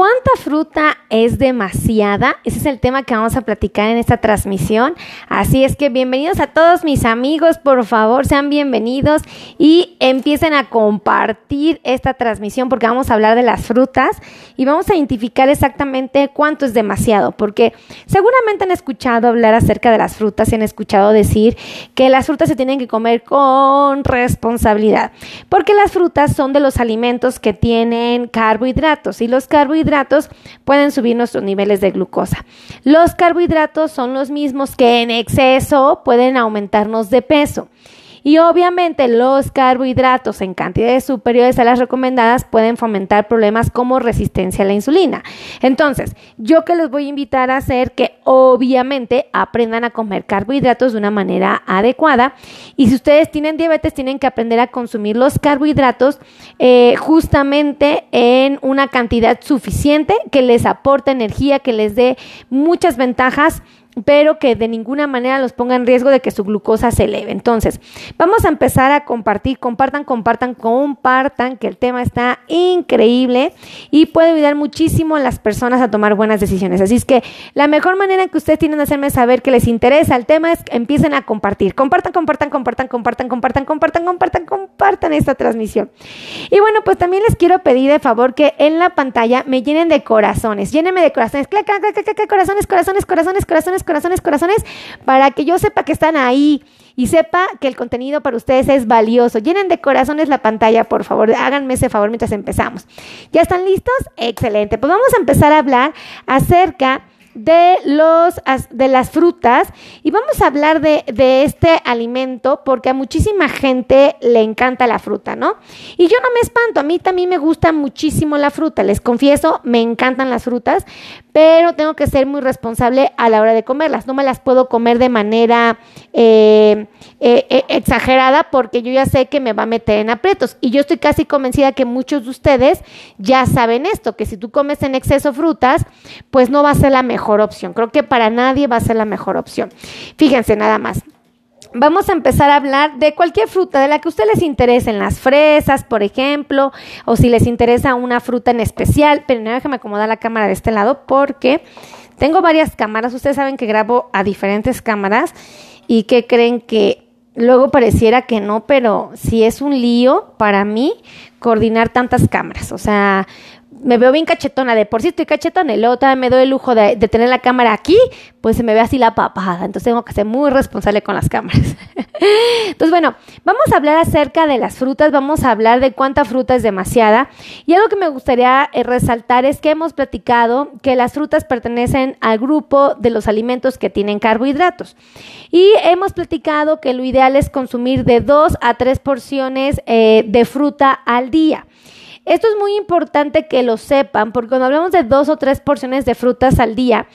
¿Cuánta fruta es demasiada? Ese es el tema que vamos a platicar en esta transmisión. Así es que bienvenidos a todos mis amigos, por favor, sean bienvenidos y empiecen a compartir esta transmisión porque vamos a hablar de las frutas y vamos a identificar exactamente cuánto es demasiado, porque seguramente han escuchado hablar acerca de las frutas y han escuchado decir que las frutas se tienen que comer con responsabilidad, porque las frutas son de los alimentos que tienen carbohidratos y los carbohidratos pueden subir nuestros niveles de glucosa. Los carbohidratos son los mismos que en exceso pueden aumentarnos de peso. Y obviamente los carbohidratos en cantidades superiores a las recomendadas pueden fomentar problemas como resistencia a la insulina. Entonces, yo que les voy a invitar a hacer que obviamente aprendan a comer carbohidratos de una manera adecuada. Y si ustedes tienen diabetes, tienen que aprender a consumir los carbohidratos eh, justamente en una cantidad suficiente que les aporte energía, que les dé muchas ventajas pero que de ninguna manera los ponga en riesgo de que su glucosa se eleve. Entonces, vamos a empezar a compartir, compartan, compartan, compartan, que el tema está increíble y puede ayudar muchísimo a las personas a tomar buenas decisiones. Así es que la mejor manera que ustedes tienen de hacerme saber que les interesa el tema es que empiecen a compartir. Compartan, compartan, compartan, compartan, compartan, compartan, compartan, compartan esta transmisión. Y bueno, pues también les quiero pedir de favor que en la pantalla me llenen de corazones. Llénenme de corazones. Clac, clac, clac, corazones, corazones, corazones, corazones, corazones, corazones, para que yo sepa que están ahí y sepa que el contenido para ustedes es valioso. Llenen de corazones la pantalla, por favor. Háganme ese favor mientras empezamos. ¿Ya están listos? Excelente. Pues vamos a empezar a hablar acerca de, los, de las frutas y vamos a hablar de, de, este alimento porque a muchísima gente le encanta la fruta, ¿no? Y yo no me espanto, a mí también me gusta muchísimo la fruta, les confieso, me encantan las frutas, pero tengo que ser muy responsable a la hora de comerlas. No me las puedo comer de manera eh, eh, eh, exagerada porque yo ya sé que me va a meter en aprietos. Y yo estoy casi convencida que muchos de ustedes ya saben esto, que si tú comes en exceso frutas, pues no va a ser la mejor opción. Creo que para nadie va a ser la mejor opción. Fíjense nada más vamos a empezar a hablar de cualquier fruta de la que a ustedes les interesen, las fresas, por ejemplo, o si les interesa una fruta en especial. Pero no déjame acomodar la cámara de este lado porque tengo varias cámaras. Ustedes saben que grabo a diferentes cámaras y que creen que luego pareciera que no, pero si es un lío para mí coordinar tantas cámaras. O sea, me veo bien cachetona, de por sí estoy cachetona y luego me doy el lujo de, tener la cámara aquí, pues se me ve así la papada. Entonces tengo que ser muy responsable con las cámaras. Entonces, bueno, vamos a hablar acerca de las frutas, vamos a hablar de cuánta fruta es demasiada. Y algo que me gustaría eh, resaltar es que hemos platicado que las frutas pertenecen al grupo de los alimentos que tienen carbohidratos. Y hemos platicado que lo ideal es consumir de dos a tres porciones eh, de fruta al día. Esto es muy importante que lo sepan, porque cuando hablamos de dos o tres porciones de frutas al día,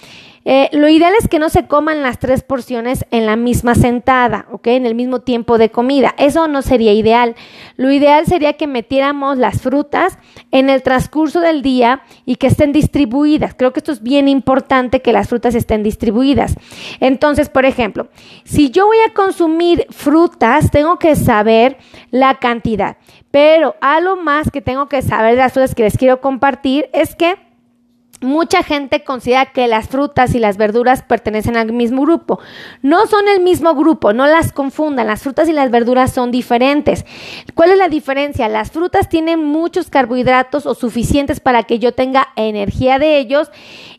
eh, lo ideal es que no se coman las tres porciones en la misma sentada, ¿ok? En el mismo tiempo de comida. Eso no sería ideal. Lo ideal sería que metiéramos las frutas en el transcurso del día y que estén distribuidas. Creo que esto es bien importante que las frutas estén distribuidas. Entonces, por ejemplo, si yo voy a consumir frutas, tengo que saber la cantidad. Pero algo más que tengo que saber de las frutas que les quiero compartir es que Mucha gente considera que las frutas y las verduras pertenecen al mismo grupo. No son el mismo grupo, no las confundan. Las frutas y las verduras son diferentes. ¿Cuál es la diferencia? Las frutas tienen muchos carbohidratos o suficientes para que yo tenga energía de ellos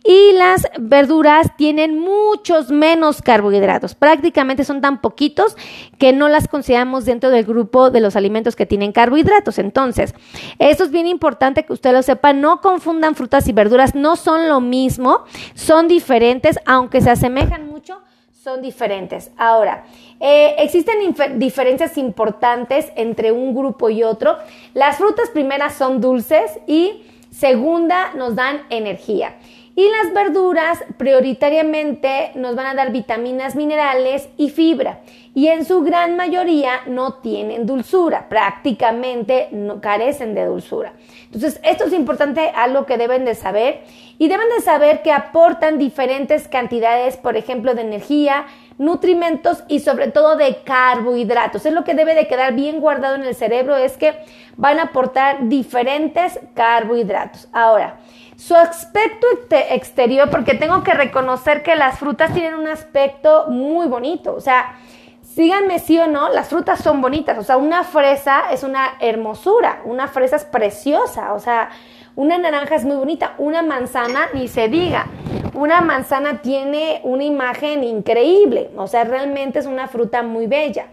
y las verduras tienen muchos menos carbohidratos. Prácticamente son tan poquitos que no las consideramos dentro del grupo de los alimentos que tienen carbohidratos. Entonces, eso es bien importante que usted lo sepa. No confundan frutas y verduras no son lo mismo, son diferentes, aunque se asemejan mucho, son diferentes. Ahora, eh, existen diferencias importantes entre un grupo y otro. Las frutas primeras son dulces y segunda nos dan energía. Y las verduras prioritariamente nos van a dar vitaminas, minerales y fibra y en su gran mayoría no tienen dulzura, prácticamente no carecen de dulzura. Entonces, esto es importante, algo que deben de saber y deben de saber que aportan diferentes cantidades, por ejemplo, de energía, nutrimentos y sobre todo de carbohidratos. Es lo que debe de quedar bien guardado en el cerebro, es que van a aportar diferentes carbohidratos. Ahora, su aspecto exterior, porque tengo que reconocer que las frutas tienen un aspecto muy bonito, o sea, síganme sí o no, las frutas son bonitas, o sea, una fresa es una hermosura, una fresa es preciosa, o sea, una naranja es muy bonita, una manzana ni se diga. Una manzana tiene una imagen increíble, o sea, realmente es una fruta muy bella.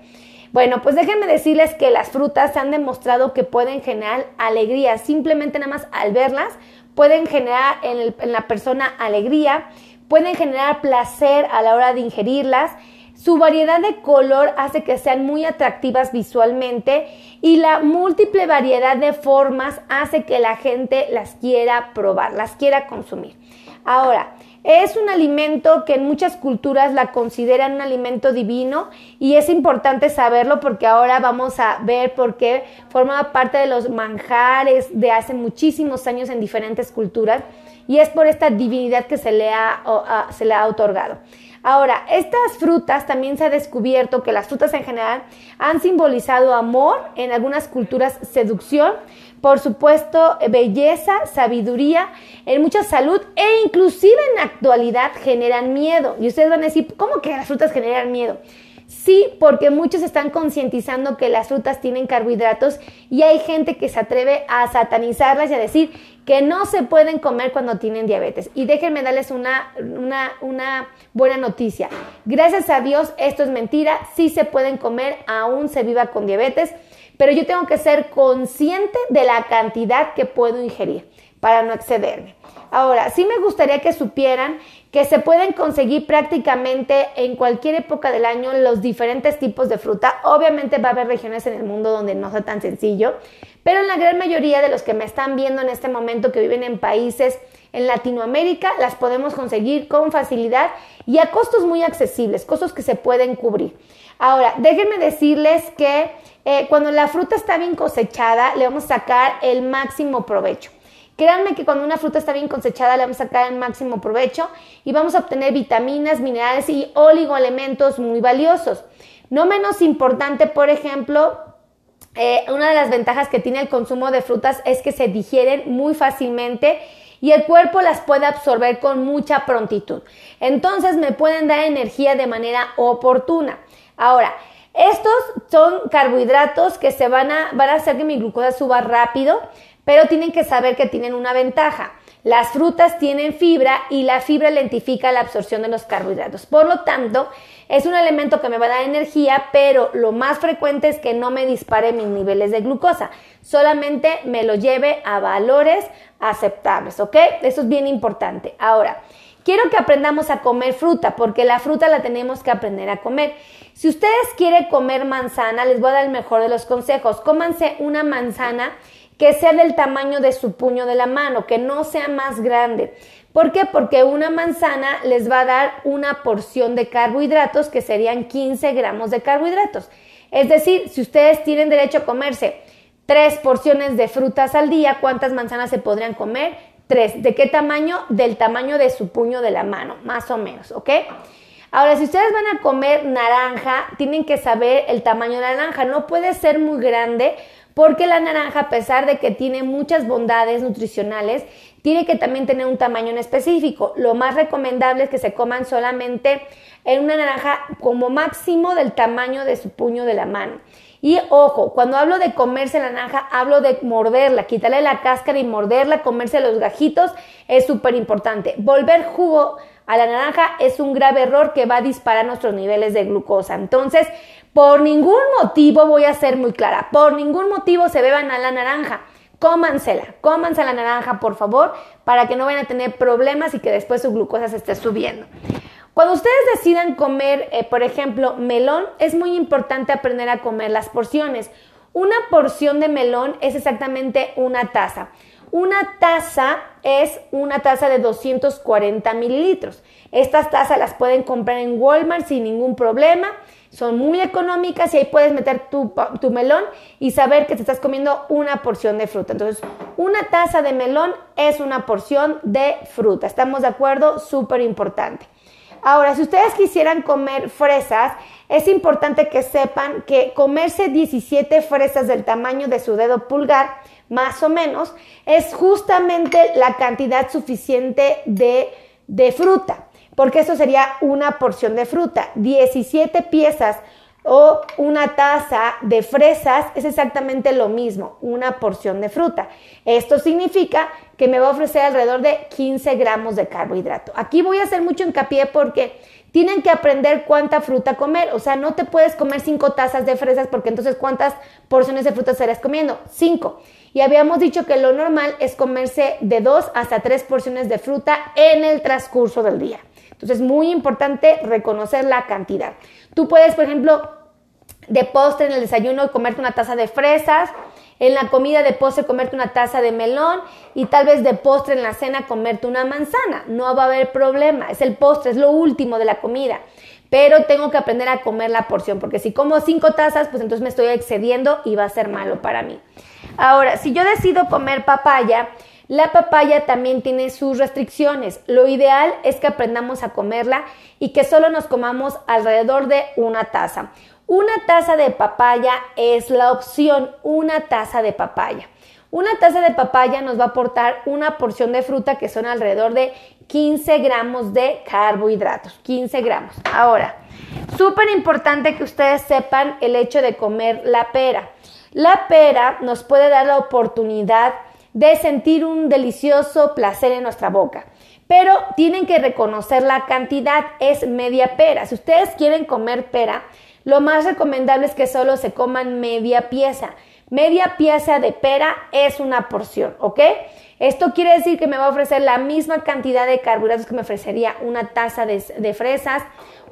Bueno, pues déjenme decirles que las frutas han demostrado que pueden generar alegría, simplemente nada más al verlas pueden generar en, la persona alegría, pueden generar placer a la hora de ingerirlas su variedad de color hace que sean muy atractivas visualmente y la múltiple variedad de formas hace que la gente las quiera probar, las quiera consumir. Ahora, es un alimento que en muchas culturas la consideran un alimento divino y es importante saberlo porque ahora vamos a ver por qué forma parte de los manjares de hace muchísimos años en diferentes culturas y es por esta divinidad que se le ha, se le ha otorgado. Ahora, estas frutas también se ha descubierto que las frutas en general han simbolizado amor, en algunas culturas seducción, por supuesto belleza, sabiduría, en mucha salud e inclusive en actualidad generan miedo. Y ustedes van a decir, ¿cómo que las frutas generan miedo? Sí, porque muchos están concientizando que las frutas tienen carbohidratos y hay gente que se atreve a satanizarlas y a decir que no se pueden comer cuando tienen diabetes. Y déjenme darles una, una, una buena noticia. Gracias a Dios, esto es mentira, sí se pueden comer, aún se viva con diabetes, pero yo tengo que ser consciente de la cantidad que puedo ingerir para no excederme. Ahora, sí me gustaría que supieran que se pueden conseguir prácticamente en cualquier época del año los diferentes tipos de fruta. Obviamente va a haber regiones en el mundo donde no sea tan sencillo, pero en la gran mayoría de los que me están viendo en este momento que viven en países en Latinoamérica, las podemos conseguir con facilidad y a costos muy accesibles, costos que se pueden cubrir. Ahora, déjenme decirles que eh, cuando la fruta está bien cosechada, le vamos a sacar el máximo provecho. Créanme que cuando una fruta está bien cosechada le vamos a sacar el máximo provecho y vamos a obtener vitaminas, minerales y oligoelementos muy valiosos. No menos importante, por ejemplo, eh, una de las ventajas que tiene el consumo de frutas es que se digieren muy fácilmente y el cuerpo las puede absorber con mucha prontitud. Entonces me pueden dar energía de manera oportuna. Ahora, estos son carbohidratos que se van a, van a hacer que mi glucosa suba rápido pero tienen que saber que tienen una ventaja. Las frutas tienen fibra y la fibra lentifica la absorción de los carbohidratos. Por lo tanto, es un elemento que me va a dar energía, pero lo más frecuente es que no me dispare mis niveles de glucosa. Solamente me lo lleve a valores aceptables, ¿ok? Eso es bien importante. Ahora, quiero que aprendamos a comer fruta, porque la fruta la tenemos que aprender a comer. Si ustedes quieren comer manzana, les voy a dar el mejor de los consejos. Cómanse una manzana que sea del tamaño de su puño de la mano, que no sea más grande. ¿Por qué? Porque una manzana les va a dar una porción de carbohidratos que serían 15 gramos de carbohidratos. Es decir, si ustedes tienen derecho a comerse tres porciones de frutas al día, ¿cuántas manzanas se podrían comer? Tres. ¿De qué tamaño? Del tamaño de su puño de la mano, más o menos, ¿ok? Ahora, si ustedes van a comer naranja, tienen que saber el tamaño de la naranja. No puede ser muy grande porque la naranja, a pesar de que tiene muchas bondades nutricionales, tiene que también tener un tamaño en específico. Lo más recomendable es que se coman solamente en una naranja como máximo del tamaño de su puño de la mano. Y ojo, cuando hablo de comerse la naranja, hablo de morderla, quitarle la cáscara y morderla, comerse los gajitos, es súper importante. Volver jugo a la naranja es un grave error que va a disparar nuestros niveles de glucosa. Entonces, por ningún motivo, voy a ser muy clara, por ningún motivo se beban a la naranja. Cómansela, cómanse la naranja, por favor, para que no vayan a tener problemas y que después su glucosa se esté subiendo. Cuando ustedes decidan comer, eh, por ejemplo, melón, es muy importante aprender a comer las porciones. Una porción de melón es exactamente una taza. Una taza es una taza de 240 mililitros. Estas tazas las pueden comprar en Walmart sin ningún problema. Son muy económicas y ahí puedes meter tu, tu, melón y saber que te estás comiendo una porción de fruta. Entonces, una taza de melón es una porción de fruta. ¿Estamos de acuerdo? Súper importante. Ahora, si ustedes quisieran comer fresas, es importante que sepan que comerse 17 fresas del tamaño de su dedo pulgar, más o menos, es justamente la cantidad suficiente de, fruta, porque eso sería una porción de fruta. 17 piezas o una taza de fresas es exactamente lo mismo, una porción de fruta. Esto significa que me va a ofrecer alrededor de 15 gramos de carbohidrato. Aquí voy a hacer mucho hincapié porque tienen que aprender cuánta fruta comer. O sea, no te puedes comer 5 tazas de fresas porque entonces ¿cuántas porciones de fruta estarías comiendo? 5. Y habíamos dicho que lo normal es comerse de 2 hasta 3 porciones de fruta en el transcurso del día. Entonces, es muy importante reconocer la cantidad. Tú puedes, por ejemplo, de postre en el desayuno comerte una taza de fresas, en la comida de postre comerte una taza de melón y tal vez de postre en la cena comerte una manzana. No va a haber problema, es el postre, es lo último de la comida. Pero tengo que aprender a comer la porción, porque si como cinco tazas, pues entonces me estoy excediendo y va a ser malo para mí. Ahora, si yo decido comer papaya, la papaya también tiene sus restricciones. Lo ideal es que aprendamos a comerla y que solo nos comamos alrededor de una taza. Una taza de papaya es la opción, una taza de papaya. Una taza de papaya nos va a aportar una porción de fruta que son alrededor de 15 gramos de carbohidratos. 15 gramos. Ahora, súper importante que ustedes sepan el hecho de comer la pera. La pera nos puede dar la oportunidad de sentir un delicioso placer en nuestra boca. Pero tienen que reconocer la cantidad, es media pera. Si ustedes quieren comer pera, lo más recomendable es que solo se coman media pieza. Media pieza de pera es una porción, ¿ok? Esto quiere decir que me va a ofrecer la misma cantidad de carbohidratos que me ofrecería una taza de, fresas,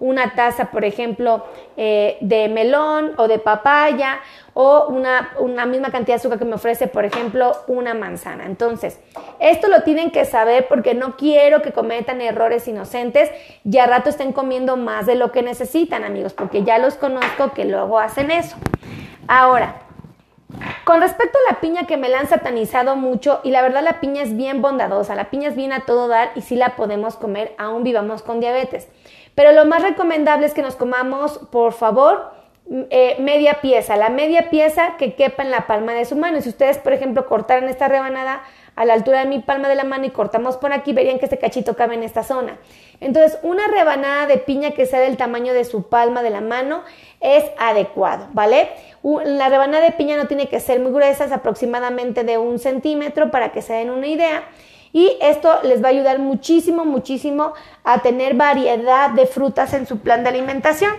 una taza, por ejemplo, eh, de melón o de papaya o una, una, misma cantidad de azúcar que me ofrece, por ejemplo, una manzana. Entonces, esto lo tienen que saber porque no quiero que cometan errores inocentes y a rato estén comiendo más de lo que necesitan, amigos, porque ya los conozco que luego hacen eso. Ahora, con respecto a la piña que me la han satanizado mucho y la verdad la piña es bien bondadosa, la piña es bien a todo dar y sí la podemos comer aún vivamos con diabetes. Pero lo más recomendable es que nos comamos, por favor, eh, media pieza, la media pieza que quepa en la palma de su mano. Si ustedes, por ejemplo, cortaran esta rebanada a la altura de mi palma de la mano y cortamos por aquí, verían que este cachito cabe en esta zona. Entonces, una rebanada de piña que sea del tamaño de su palma de la mano es adecuado, ¿vale? La rebanada de piña no tiene que ser muy gruesa, es aproximadamente de un centímetro para que se den una idea. Y esto les va a ayudar muchísimo, muchísimo a tener variedad de frutas en su plan de alimentación.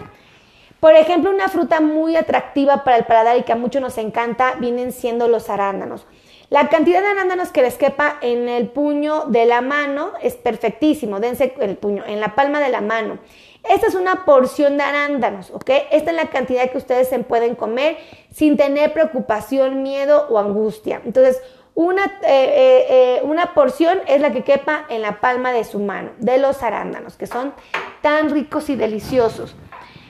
Por ejemplo, una fruta muy atractiva para el paladar y que a muchos nos encanta vienen siendo los arándanos. La cantidad de arándanos que les quepa en el puño de la mano es perfectísimo. Dense el puño en la palma de la mano. Esta es una porción de arándanos, ¿ok? Esta es la cantidad que ustedes se pueden comer sin tener preocupación, miedo o angustia. Entonces, una, eh, eh, eh, una porción es la que quepa en la palma de su mano, de los arándanos, que son tan ricos y deliciosos.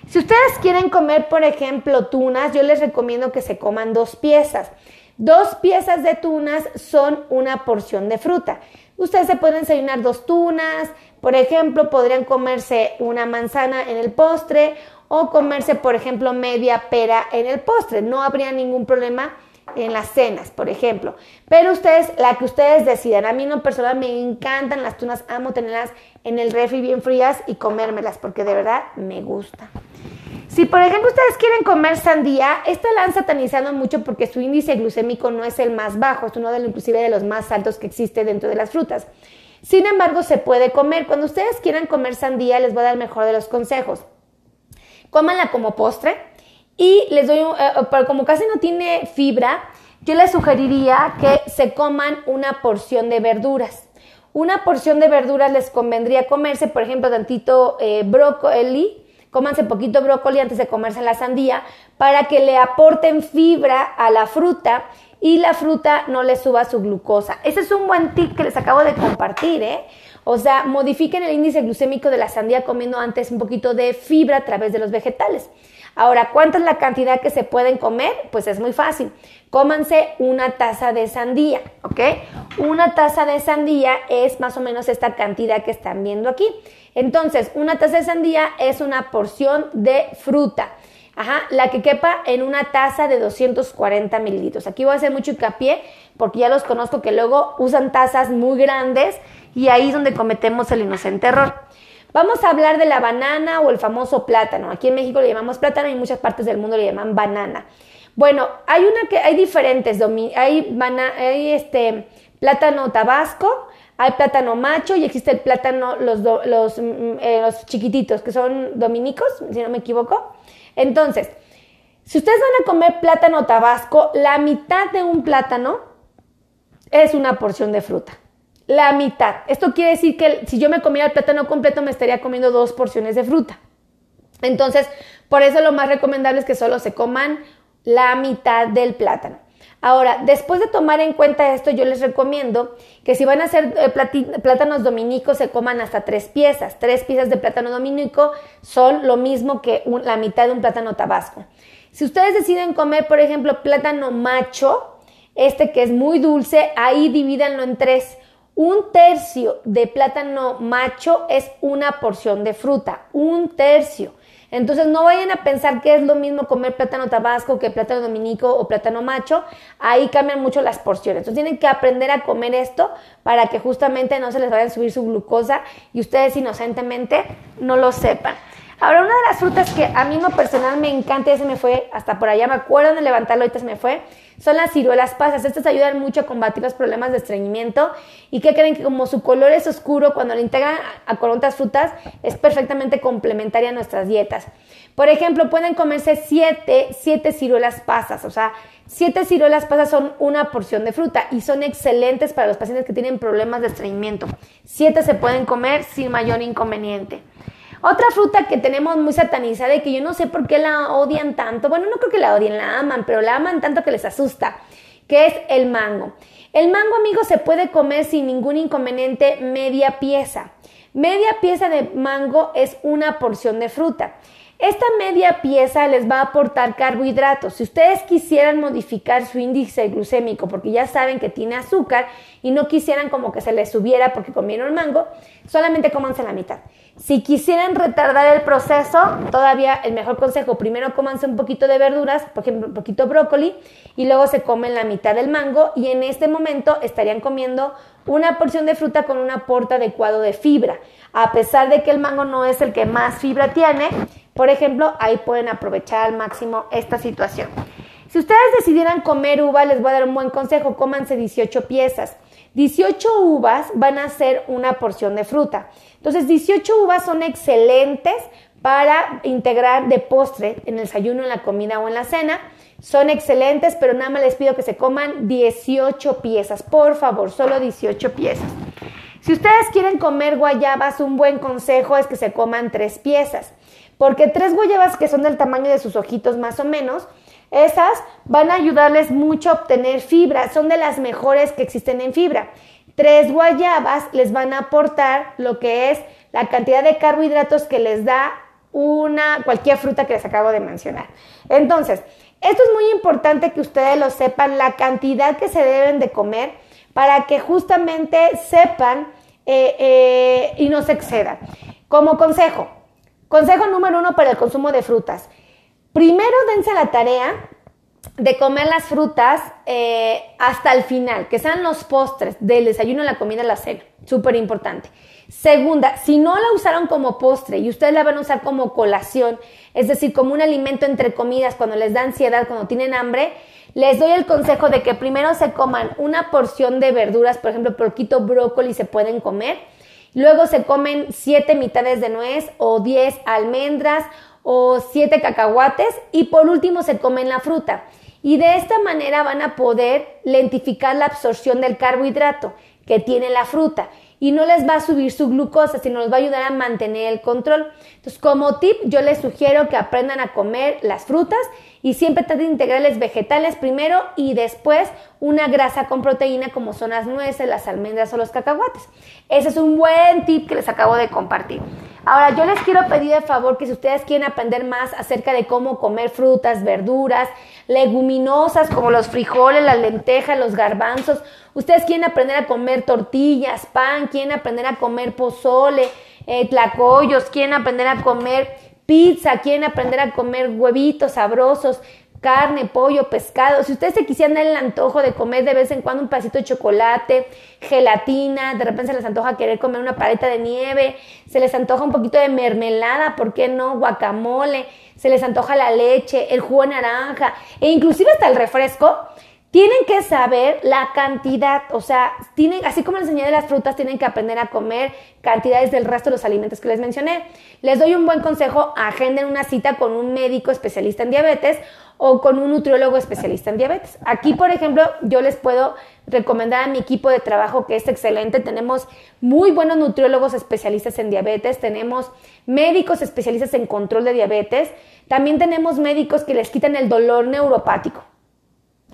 Si ustedes quieren comer, por ejemplo, tunas, yo les recomiendo que se coman dos piezas. Dos piezas de tunas son una porción de fruta. Ustedes se pueden desayunar dos tunas, por ejemplo, podrían comerse una manzana en el postre o comerse, por ejemplo, media pera en el postre. No habría ningún problema en las cenas, por ejemplo. Pero ustedes, la que ustedes decidan. A mí no personal me encantan las tunas, amo tenerlas en el refri bien frías y comérmelas porque de verdad me gusta. Si por ejemplo ustedes quieren comer sandía, esta la han satanizado mucho porque su índice glucémico no es el más bajo, es uno de los, inclusive de los más altos que existe dentro de las frutas. Sin embargo, se puede comer. Cuando ustedes quieran comer sandía, les voy a dar el mejor de los consejos. Cómanla como postre y les doy, un, eh, como casi no tiene fibra, yo les sugeriría que se coman una porción de verduras. Una porción de verduras les convendría comerse, por ejemplo, tantito eh, brócoli, cómanse poquito brócoli antes de comerse la sandía para que le aporten fibra a la fruta y la fruta no le suba su glucosa. Ese es un buen tip que les acabo de compartir, ¿eh? O sea, modifiquen el índice glucémico de la sandía comiendo antes un poquito de fibra a través de los vegetales. Ahora, ¿cuánta es la cantidad que se pueden comer? Pues es muy fácil. Cómanse una taza de sandía, ¿ok? una taza de sandía es más o menos esta cantidad que están viendo aquí. Entonces, una taza de sandía es una porción de fruta. Ajá, la que quepa en una taza de 240 mililitros. Aquí voy a hacer mucho hincapié porque ya los conozco que luego usan tazas muy grandes y ahí es donde cometemos el inocente error. Vamos a hablar de la banana o el famoso plátano. Aquí en México le llamamos plátano y en muchas partes del mundo le llaman banana. Bueno, hay una que hay diferentes, hay, hay este plátano tabasco, hay plátano macho y existe el plátano, los, mm, eh, los chiquititos, que son dominicos, si no me equivoco. Entonces, si ustedes van a comer plátano tabasco, la mitad de un plátano es una porción de fruta. La mitad. Esto quiere decir que si yo me comiera el plátano completo, me estaría comiendo dos porciones de fruta. Entonces, por eso lo más recomendable es que solo se coman la mitad del plátano. Ahora, después de tomar en cuenta esto, yo les recomiendo que si van a hacer eh, plátanos dominicos, se coman hasta tres piezas. Tres piezas de plátano dominico son lo mismo que la mitad de un plátano tabasco. Si ustedes deciden comer, por ejemplo, plátano macho, este que es muy dulce, ahí divídanlo en tres. Un tercio de plátano macho es una porción de fruta, un tercio. Entonces no vayan a pensar que es lo mismo comer plátano tabasco que plátano dominico o plátano macho. Ahí cambian mucho las porciones. Entonces tienen que aprender a comer esto para que justamente no se les vaya a subir su glucosa y ustedes inocentemente no lo sepan. Ahora, una de las frutas que a mí no personal me encanta, ya se me fue, hasta por allá me acuerdo de levantarlo, ahorita se me fue, son las ciruelas pasas. Estas ayudan mucho a combatir los problemas de estreñimiento y que creen que como su color es oscuro, cuando lo integran a, con otras frutas, es perfectamente complementaria a nuestras dietas. Por ejemplo, pueden comerse siete, siete ciruelas pasas, o sea, siete ciruelas pasas son una porción de fruta y son excelentes para los pacientes que tienen problemas de estreñimiento. Siete se pueden comer sin mayor inconveniente. Otra fruta que tenemos muy satanizada y que yo no sé por qué la odian tanto, bueno, no creo que la odien, la aman, pero la aman tanto que les asusta, que es el mango. El mango, amigos, se puede comer sin ningún inconveniente media pieza. Media pieza de mango es una porción de fruta. Esta media pieza les va a aportar carbohidratos. Si ustedes quisieran modificar su índice glucémico porque ya saben que tiene azúcar y no quisieran como que se les subiera porque comieron mango, solamente cómanse la mitad. Si quisieran retardar el proceso, todavía el mejor consejo, primero cómanse un poquito de verduras, por ejemplo, un poquito brócoli, y luego se comen la mitad del mango y en este momento estarían comiendo una porción de fruta con un aporte adecuado de fibra. A pesar de que el mango no es el que más fibra tiene, por ejemplo, ahí pueden aprovechar al máximo esta situación. Si ustedes decidieran comer uva, les voy a dar un buen consejo, cómanse 18 piezas. 18 uvas van a ser una porción de fruta. Entonces, 18 uvas son excelentes para integrar de postre en el desayuno, en la comida o en la cena. Son excelentes, pero nada más les pido que se coman 18 piezas, por favor, solo 18 piezas. Si ustedes quieren comer guayabas, un buen consejo es que se coman tres piezas, porque tres guayabas que son del tamaño de sus ojitos más o menos, esas van a ayudarles mucho a obtener fibra, son de las mejores que existen en fibra. Tres guayabas les van a aportar lo que es la cantidad de carbohidratos que les da una cualquier fruta que les acabo de mencionar. Entonces, esto es muy importante que ustedes lo sepan, la cantidad que se deben de comer para que justamente sepan eh, eh, y no se excedan. Como consejo, consejo número uno para el consumo de frutas. Primero dense la tarea de comer las frutas eh, hasta el final, que sean los postres del desayuno, la comida, la cena. Súper importante. Segunda, si no la usaron como postre y ustedes la van a usar como colación, es decir, como un alimento entre comidas cuando les da ansiedad, cuando tienen hambre, les doy el consejo de que primero se coman una porción de verduras, por ejemplo, poquito brócoli se pueden comer. Luego se comen siete mitades de nuez o diez almendras o siete cacahuates y por último se comen la fruta. Y de esta manera van a poder lentificar la absorción del carbohidrato que tiene la fruta y no les va a subir su glucosa, sino les va a ayudar a mantener el control. Entonces, como tip, yo les sugiero que aprendan a comer las frutas y siempre traten de integrarles vegetales primero y después una grasa con proteína como son las nueces, las almendras o los cacahuates. Ese es un buen tip que les acabo de compartir. Ahora, yo les quiero pedir de favor que si ustedes quieren aprender más acerca de cómo comer frutas, verduras, leguminosas como los frijoles, las lentejas, los garbanzos, ustedes quieren aprender a comer tortillas, pan, quieren aprender a comer pozole, eh, tlacoyos, quieren aprender a comer pizza, quieren aprender a comer huevitos sabrosos, carne, pollo, pescado. Si ustedes se quisieran dar el antojo de comer de vez en cuando un pedacito de chocolate, gelatina, de repente se les antoja querer comer una paleta de nieve, se les antoja un poquito de mermelada, ¿por qué no? Guacamole, se les antoja la leche, el jugo de naranja e inclusive hasta el refresco. Tienen que saber la cantidad, o sea, tienen, así como les enseñé de las frutas, tienen que aprender a comer cantidades del resto de los alimentos que les mencioné. Les doy un buen consejo, agenden una cita con un médico especialista en diabetes o con un nutriólogo especialista en diabetes. Aquí, por ejemplo, yo les puedo recomendar a mi equipo de trabajo que es excelente. Tenemos muy buenos nutriólogos especialistas en diabetes, tenemos médicos especialistas en control de diabetes, también tenemos médicos que les quitan el dolor neuropático.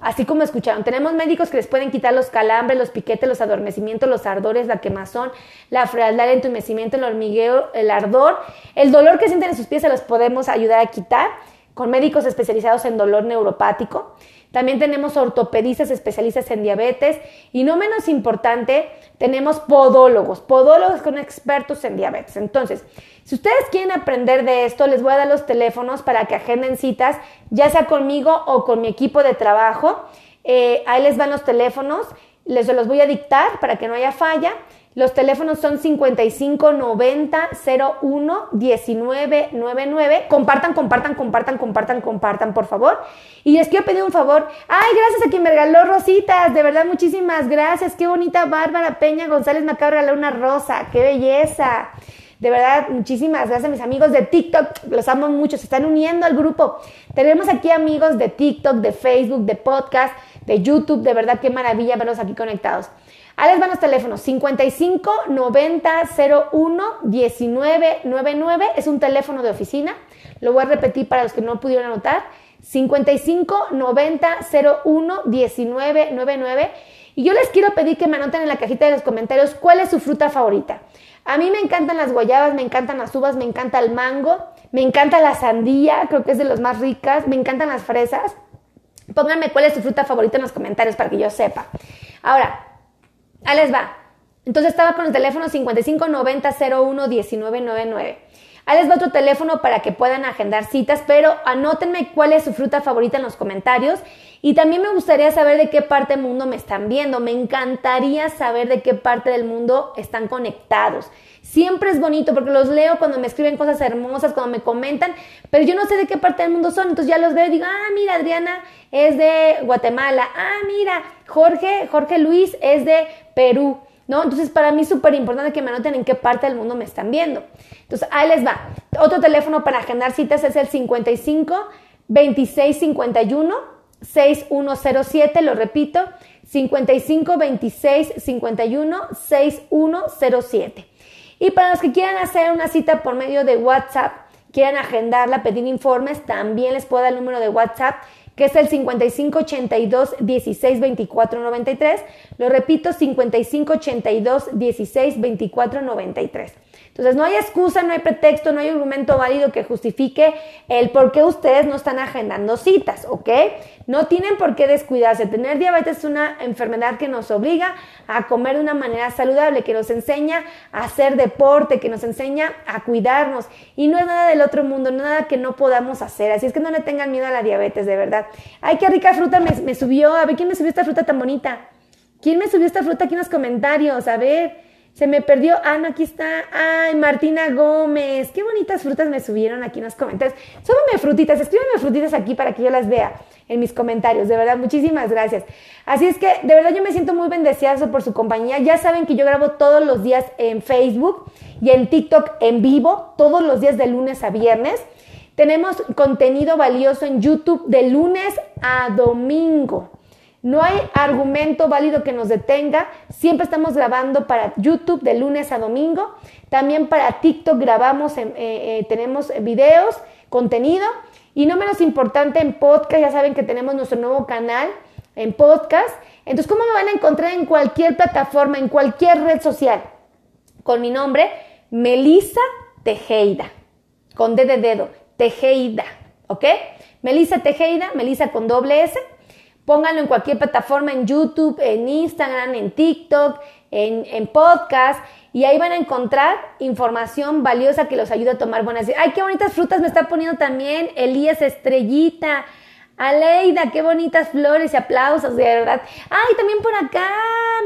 Así como escucharon, tenemos médicos que les pueden quitar los calambres, los piquetes, los adormecimientos, los ardores, la quemazón, la frialdad, el entumecimiento, el hormigueo, el ardor, el dolor que sienten en sus pies se los podemos ayudar a quitar con médicos especializados en dolor neuropático. También tenemos ortopedistas especialistas en diabetes y no menos importante, tenemos podólogos, podólogos con expertos en diabetes. Entonces, si ustedes quieren aprender de esto, les voy a dar los teléfonos para que agenden citas, ya sea conmigo o con mi equipo de trabajo. Eh, ahí les van los teléfonos, les los voy a dictar para que no haya falla. Los teléfonos son 55 90 01 19 99. Compartan, compartan, compartan, compartan, compartan, por favor. Y les quiero pedir un favor. Ay, gracias a quien me regaló rositas. De verdad, muchísimas gracias. Qué bonita Bárbara Peña González me acaba de regalar una rosa. Qué belleza. De verdad, muchísimas gracias a mis amigos de TikTok. Los amo mucho. Se están uniendo al grupo. Tenemos aquí amigos de TikTok, de Facebook, de podcast, de YouTube. De verdad, qué maravilla verlos aquí conectados. Ahí les van los teléfonos 55 90 01 19 99. Es un teléfono de oficina. Lo voy a repetir para los que no pudieron anotar. 55 90 01 19 99. Y yo les quiero pedir que me anoten en la cajita de los comentarios cuál es su fruta favorita. A mí me encantan las guayabas, me encantan las uvas, me encanta el mango, me encanta la sandía, creo que es de las más ricas, me encantan las fresas. Pónganme cuál es su fruta favorita en los comentarios para que yo sepa. Ahora, Ahí les va. Entonces estaba con el teléfono 55 90 01 1999. Ahí les va otro teléfono para que puedan agendar citas, pero anótenme cuál es su fruta favorita en los comentarios. Y también me gustaría saber de qué parte del mundo me están viendo. Me encantaría saber de qué parte del mundo están conectados. Siempre es bonito porque los leo cuando me escriben cosas hermosas, cuando me comentan, pero yo no sé de qué parte del mundo son. Entonces ya los veo y digo, ah, mira, Adriana es de Guatemala. Ah, mira, Jorge, Jorge Luis es de Perú. ¿No? Entonces, para mí es súper importante que me anoten en qué parte del mundo me están viendo. Entonces, ahí les va. Otro teléfono para agendar citas es el 55 26 51 6107, lo repito, 55 26 51 6107. Y para los que quieran hacer una cita por medio de WhatsApp, quieran agendarla, pedir informes, también les puedo dar el número de WhatsApp que es el 5582 16 24 93. Lo repito, 5582 16 24 93. Entonces, no hay excusa, no hay pretexto, no hay argumento válido que justifique el por qué ustedes no están agendando citas, ¿ok? No tienen por qué descuidarse. Tener diabetes es una enfermedad que nos obliga a comer de una manera saludable, que nos enseña a hacer deporte, que nos enseña a cuidarnos. Y no es nada del otro mundo, nada que no podamos hacer. Así es que no le tengan miedo a la diabetes, de verdad. Ay, qué rica fruta me, me subió. A ver, ¿quién me subió esta fruta tan bonita? ¿Quién me subió esta fruta aquí en los comentarios? A ver. Se me perdió. Ah, no, aquí está. Ay, Martina Gómez. Qué bonitas frutas me subieron aquí en los comentarios. Súbeme frutitas, escríbeme frutitas aquí para que yo las vea en mis comentarios. De verdad, muchísimas gracias. Así es que, de verdad, yo me siento muy bendecida por su compañía. Ya saben que yo grabo todos los días en Facebook y en TikTok en vivo, todos los días de lunes a viernes. Tenemos contenido valioso en YouTube de lunes a domingo. No hay argumento válido que nos detenga. Siempre estamos grabando para YouTube de lunes a domingo. También para TikTok grabamos, eh, eh, tenemos videos, contenido. Y no menos importante en podcast, ya saben que tenemos nuestro nuevo canal en podcast. Entonces, ¿cómo me van a encontrar en cualquier plataforma, en cualquier red social? Con mi nombre, Melissa Tejeida, con D de dedo, Tejeida, ¿ok? Melissa Tejeida, Melissa con doble S. Pónganlo en cualquier plataforma, en YouTube, en Instagram, en TikTok, en, en podcast, y ahí van a encontrar información valiosa que los ayuda a tomar buenas decisiones. ¡Ay, qué bonitas frutas me está poniendo también! Elías Estrellita. Aleida, qué bonitas flores y aplausos, de verdad. ¡Ay, también por acá!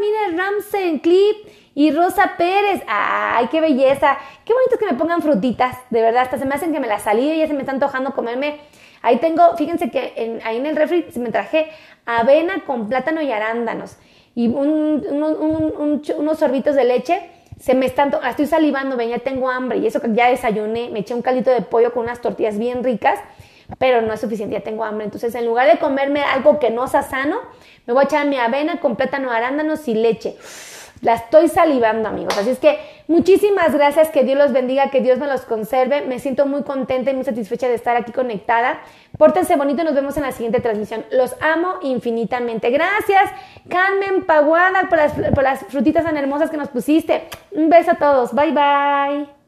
Mire, Ramsen Clip y Rosa Pérez. ¡Ay, qué belleza! Qué bonito que me pongan frutitas, de verdad. Hasta se me hacen que me las salí y ya se me está antojando comerme. Ahí tengo, fíjense que ahí en el refri me traje avena con plátano y arándanos y unos sorbitos de leche se me están, estoy salivando, ven, ya tengo hambre y eso que ya desayuné, me eché un caldito de pollo con unas tortillas bien ricas, pero no es suficiente, ya tengo hambre. Entonces, en lugar de comerme algo que no sea sano, me voy a echar mi avena con plátano, arándanos y leche. La estoy salivando, amigos. Así es que muchísimas gracias, que Dios los bendiga, que Dios me los conserve. Me siento muy contenta y muy satisfecha de estar aquí conectada. Pórtense bonito, nos vemos en la siguiente transmisión. Los amo infinitamente. Gracias, Carmen Paguada, por las, por las frutitas tan hermosas que nos pusiste. Un beso a todos. Bye, bye.